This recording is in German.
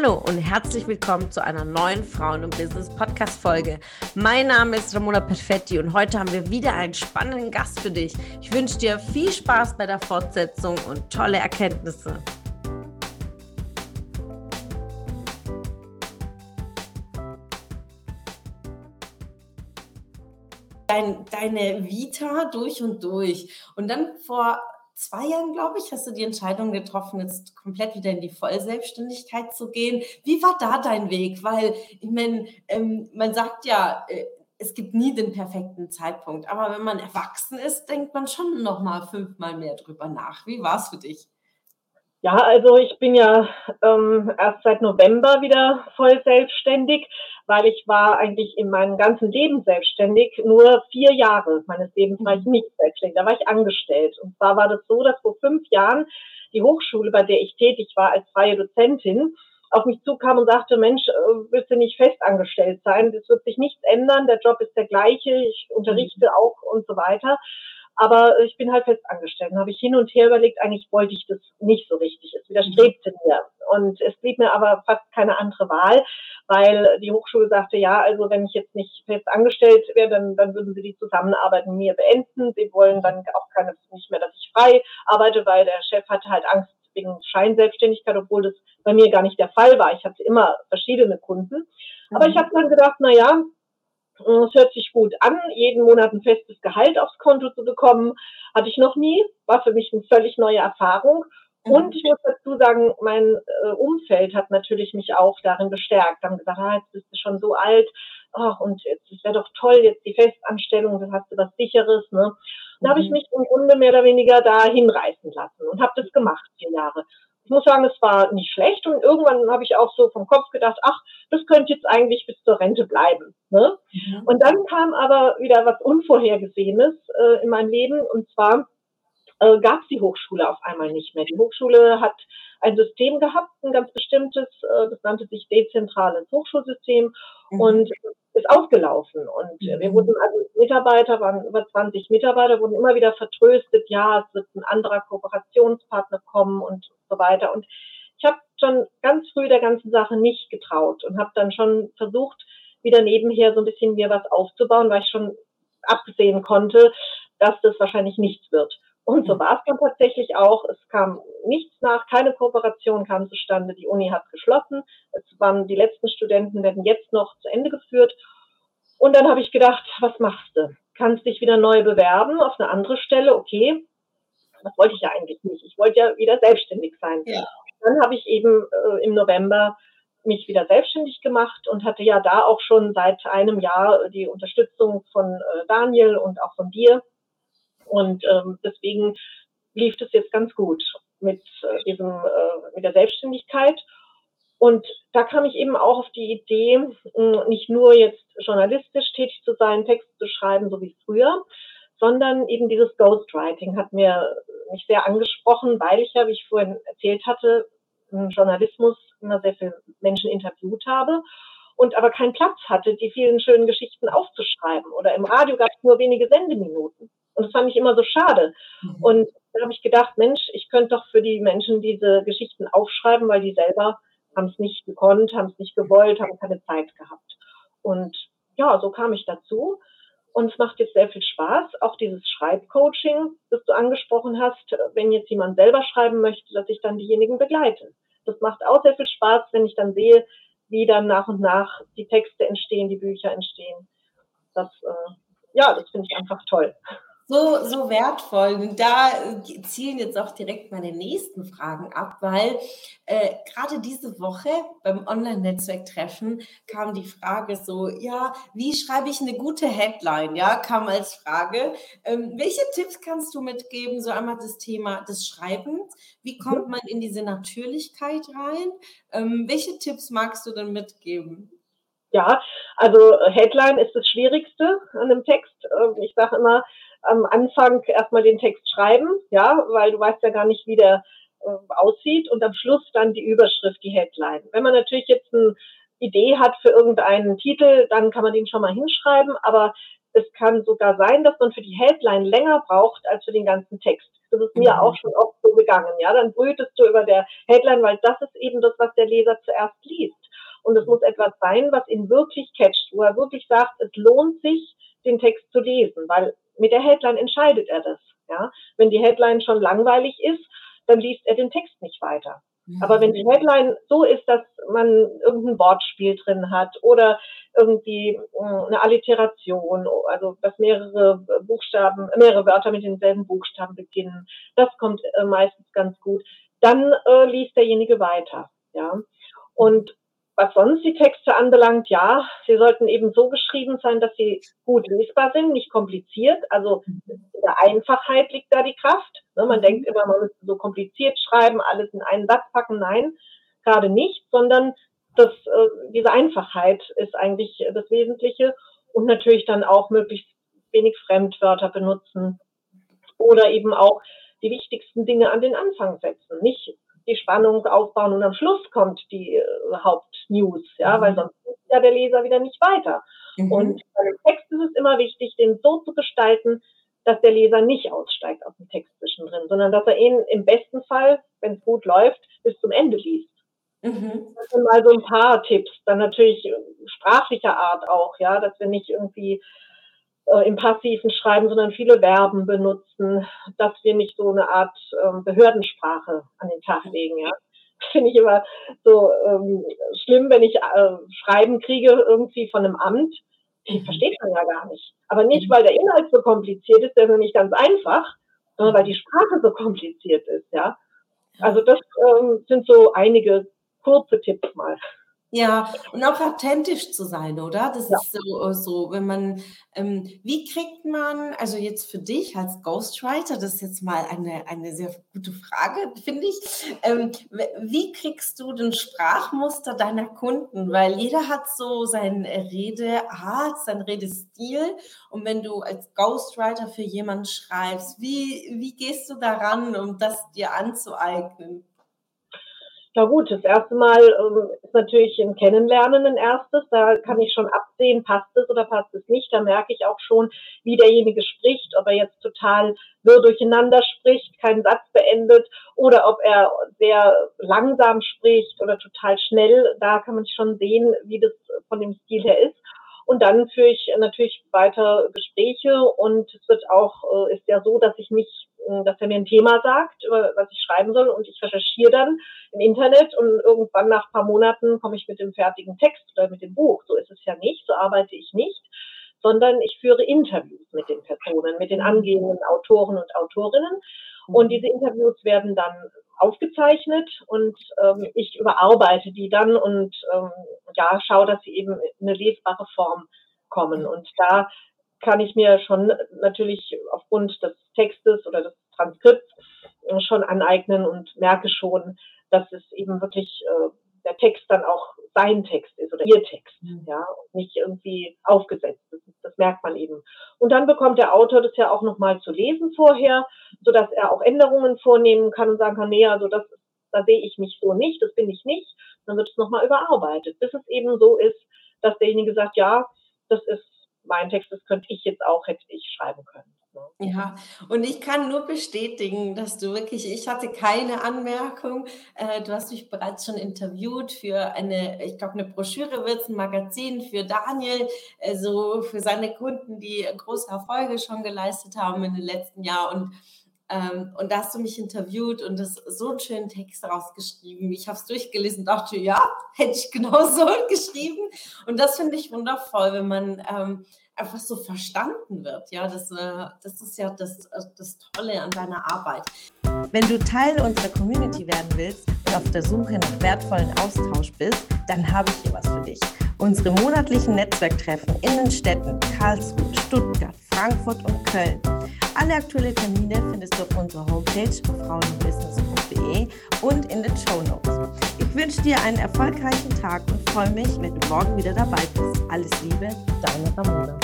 Hallo und herzlich willkommen zu einer neuen Frauen- und Business-Podcast-Folge. Mein Name ist Ramona Perfetti und heute haben wir wieder einen spannenden Gast für dich. Ich wünsche dir viel Spaß bei der Fortsetzung und tolle Erkenntnisse. Dein, deine Vita durch und durch. Und dann vor zwei Jahren, glaube ich, hast du die Entscheidung getroffen, jetzt komplett wieder in die Vollselbstständigkeit zu gehen. Wie war da dein Weg? Weil, ich meine, ähm, man sagt ja, äh, es gibt nie den perfekten Zeitpunkt, aber wenn man erwachsen ist, denkt man schon noch mal fünfmal mehr drüber nach. Wie war es für dich? Ja, also ich bin ja ähm, erst seit November wieder voll selbstständig, weil ich war eigentlich in meinem ganzen Leben selbstständig. Nur vier Jahre meines Lebens war ich mhm. nicht selbstständig, da war ich angestellt. Und zwar war das so, dass vor fünf Jahren die Hochschule, bei der ich tätig war als freie Dozentin, auf mich zukam und sagte, Mensch, äh, willst du nicht festangestellt sein? Das wird sich nichts ändern, der Job ist der gleiche, ich unterrichte mhm. auch und so weiter. Aber ich bin halt fest angestellt. Dann habe ich hin und her überlegt, eigentlich wollte ich das nicht so richtig. Es widerstrebte mir. Und es blieb mir aber fast keine andere Wahl, weil die Hochschule sagte, ja, also wenn ich jetzt nicht fest angestellt wäre, dann, dann würden sie die Zusammenarbeit mit mir beenden. Sie wollen dann auch keine, nicht mehr, dass ich frei arbeite, weil der Chef hatte halt Angst wegen Scheinselbstständigkeit, obwohl das bei mir gar nicht der Fall war. Ich hatte immer verschiedene Kunden. Aber mhm. ich habe dann gedacht, na ja, es hört sich gut an, jeden Monat ein festes Gehalt aufs Konto zu bekommen. Hatte ich noch nie, war für mich eine völlig neue Erfahrung. Mhm. Und ich muss dazu sagen, mein äh, Umfeld hat natürlich mich auch darin bestärkt. Haben gesagt, ah, jetzt bist du schon so alt, oh, und jetzt wäre doch toll, jetzt die Festanstellung, dann hast du was Sicheres. Ne? Dann mhm. habe ich mich im Grunde mehr oder weniger da hinreißen lassen und habe das gemacht, vier Jahre ich muss sagen, es war nicht schlecht und irgendwann habe ich auch so vom Kopf gedacht, ach, das könnte jetzt eigentlich bis zur Rente bleiben. Ne? Mhm. Und dann kam aber wieder was Unvorhergesehenes äh, in mein Leben und zwar äh, gab es die Hochschule auf einmal nicht mehr. Die Hochschule hat ein System gehabt, ein ganz bestimmtes, äh, das nannte sich dezentrales Hochschulsystem mhm. und ist ausgelaufen. Und mhm. wir wurden also Mitarbeiter, waren über 20 Mitarbeiter, wurden immer wieder vertröstet, ja, es wird ein anderer Kooperationspartner kommen und so weiter. Und ich habe schon ganz früh der ganzen Sache nicht getraut und habe dann schon versucht, wieder nebenher so ein bisschen mir was aufzubauen, weil ich schon absehen konnte, dass das wahrscheinlich nichts wird. Und so war es dann tatsächlich auch. Es kam nichts nach, keine Kooperation kam zustande. Die Uni hat geschlossen. Es waren die letzten Studenten werden jetzt noch zu Ende geführt. Und dann habe ich gedacht, was machst du? Kannst dich wieder neu bewerben auf eine andere Stelle? Okay. Das wollte ich ja eigentlich nicht. Ich wollte ja wieder selbstständig sein. Ja. Dann habe ich eben äh, im November mich wieder selbstständig gemacht und hatte ja da auch schon seit einem Jahr die Unterstützung von äh, Daniel und auch von dir und ähm, deswegen lief das jetzt ganz gut mit äh, diesem, äh, mit der Selbstständigkeit. Und da kam ich eben auch auf die Idee, nicht nur jetzt journalistisch tätig zu sein, Texte zu schreiben, so wie früher, sondern eben dieses Ghostwriting hat mir mich sehr angesprochen, weil ich ja, wie ich vorhin erzählt hatte, im Journalismus immer sehr viele Menschen interviewt habe und aber keinen Platz hatte, die vielen schönen Geschichten aufzuschreiben. Oder im Radio gab es nur wenige Sendeminuten. Und das fand ich immer so schade. Mhm. Und da habe ich gedacht, Mensch, ich könnte doch für die Menschen diese Geschichten aufschreiben, weil die selber haben es nicht gekonnt, haben es nicht gewollt, haben keine Zeit gehabt. Und ja, so kam ich dazu. Und es macht jetzt sehr viel Spaß, auch dieses Schreibcoaching, das du angesprochen hast, wenn jetzt jemand selber schreiben möchte, dass ich dann diejenigen begleite. Das macht auch sehr viel Spaß, wenn ich dann sehe, wie dann nach und nach die Texte entstehen, die Bücher entstehen. Das, äh, ja, das finde ich einfach toll so, so wertvoll. Und da äh, zielen jetzt auch direkt meine nächsten Fragen ab, weil äh, gerade diese Woche beim Online-Netzwerktreffen kam die Frage so, ja, wie schreibe ich eine gute Headline? Ja, kam als Frage. Ähm, welche Tipps kannst du mitgeben? So einmal das Thema des Schreibens. Wie kommt mhm. man in diese Natürlichkeit rein? Ähm, welche Tipps magst du denn mitgeben? Ja, also Headline ist das Schwierigste an einem Text. Ähm, ich sage immer, am Anfang erstmal den Text schreiben, ja, weil du weißt ja gar nicht, wie der äh, aussieht und am Schluss dann die Überschrift, die Headline. Wenn man natürlich jetzt eine Idee hat für irgendeinen Titel, dann kann man den schon mal hinschreiben, aber es kann sogar sein, dass man für die Headline länger braucht als für den ganzen Text. Das ist mir mhm. auch schon oft so gegangen. Ja, dann brütest du über der Headline, weil das ist eben das, was der Leser zuerst liest. Und es muss etwas sein, was ihn wirklich catcht, wo er wirklich sagt, es lohnt sich, den Text zu lesen, weil mit der Headline entscheidet er das. Ja, wenn die Headline schon langweilig ist, dann liest er den Text nicht weiter. Aber wenn die Headline so ist, dass man irgendein Wortspiel drin hat oder irgendwie äh, eine Alliteration, also dass mehrere Buchstaben, mehrere Wörter mit denselben Buchstaben beginnen, das kommt äh, meistens ganz gut, dann äh, liest derjenige weiter. Ja. Und was sonst die Texte anbelangt, ja, sie sollten eben so geschrieben sein, dass sie gut lesbar sind, nicht kompliziert. Also in der Einfachheit liegt da die Kraft. Ne, man denkt immer, man müsste so kompliziert schreiben, alles in einen Satz packen. Nein, gerade nicht, sondern das, äh, diese Einfachheit ist eigentlich das Wesentliche. Und natürlich dann auch möglichst wenig Fremdwörter benutzen oder eben auch die wichtigsten Dinge an den Anfang setzen. Nicht die Spannung aufbauen und am Schluss kommt die äh, Hauptnews, ja, mhm. weil sonst ist ja der Leser wieder nicht weiter. Mhm. Und bei dem Text ist es immer wichtig, den so zu gestalten, dass der Leser nicht aussteigt aus dem Text zwischendrin, sondern dass er ihn im besten Fall, wenn es gut läuft, bis zum Ende liest. Mhm. Das sind mal so ein paar Tipps. Dann natürlich äh, sprachlicher Art auch, ja, dass wir nicht irgendwie äh, im passiven Schreiben, sondern viele Verben benutzen, dass wir nicht so eine Art ähm, Behördensprache an den Tag legen. Ja. Finde ich immer so ähm, schlimm, wenn ich äh, Schreiben kriege irgendwie von einem Amt. Die versteht man ja gar nicht. Aber nicht, weil der Inhalt so kompliziert ist, der ist nicht ganz einfach, sondern weil die Sprache so kompliziert ist. Ja. Also das ähm, sind so einige kurze Tipps mal. Ja, und auch authentisch zu sein, oder? Das ja. ist so, so, wenn man, ähm, wie kriegt man, also jetzt für dich als Ghostwriter, das ist jetzt mal eine, eine sehr gute Frage, finde ich, ähm, wie kriegst du den Sprachmuster deiner Kunden? Weil jeder hat so seine Redeart, sein Redestil. Und wenn du als Ghostwriter für jemanden schreibst, wie, wie gehst du daran, um das dir anzueignen? Na gut, das erste Mal ähm, ist natürlich ein Kennenlernen ein erstes. Da kann ich schon absehen, passt es oder passt es nicht. Da merke ich auch schon, wie derjenige spricht, ob er jetzt total wirr durcheinander spricht, keinen Satz beendet oder ob er sehr langsam spricht oder total schnell. Da kann man schon sehen, wie das von dem Stil her ist. Und dann führe ich natürlich weiter Gespräche und es wird auch, äh, ist ja so, dass ich nicht äh, dass er mir ein Thema sagt, was ich schreiben soll und ich recherchiere dann im Internet und irgendwann nach ein paar Monaten komme ich mit dem fertigen Text oder mit dem Buch. So ist es ja nicht, so arbeite ich nicht, sondern ich führe Interviews mit den Personen, mit den angehenden Autoren und Autorinnen und mhm. diese Interviews werden dann aufgezeichnet und ähm, ich überarbeite die dann und ähm, ja, schaue, dass sie eben in eine lesbare Form kommen. Und da kann ich mir schon natürlich aufgrund des Textes oder des Transkripts äh, schon aneignen und merke schon, dass es eben wirklich äh, der Text dann auch sein Text ist oder ihr Text, mhm. ja, und nicht irgendwie aufgesetzt. Das, das, merkt man eben. Und dann bekommt der Autor das ja auch nochmal zu lesen vorher, so dass er auch Änderungen vornehmen kann und sagen kann, nee, also das, da sehe ich mich so nicht, das bin ich nicht. Dann wird es nochmal überarbeitet, bis es eben so ist, dass derjenige sagt, ja, das ist mein Text, das könnte ich jetzt auch, hätte ich schreiben können. Ja, und ich kann nur bestätigen, dass du wirklich, ich hatte keine Anmerkung. Äh, du hast mich bereits schon interviewt für eine, ich glaube, eine Broschüre wird es, ein Magazin für Daniel, also für seine Kunden, die große Erfolge schon geleistet haben in den letzten Jahren. Und ähm, und da hast du mich interviewt und das so einen schönen Text rausgeschrieben. Ich habe es durchgelesen und dachte, ja, hätte ich genau so geschrieben. Und das finde ich wundervoll, wenn man ähm, einfach so verstanden wird. Ja, das, äh, das ist ja das, äh, das Tolle an deiner Arbeit. Wenn du Teil unserer Community werden willst und auf der Suche nach wertvollen Austausch bist, dann habe ich hier was für dich. Unsere monatlichen Netzwerktreffen in den Städten Karlsruhe, Stuttgart, Frankfurt und Köln. Alle aktuellen Termine findest du auf unserer Homepage frauenbusiness.de und in den Show Notes. Ich wünsche dir einen erfolgreichen Tag und freue mich, wenn du morgen wieder dabei bist. Alles Liebe, deine Ramona.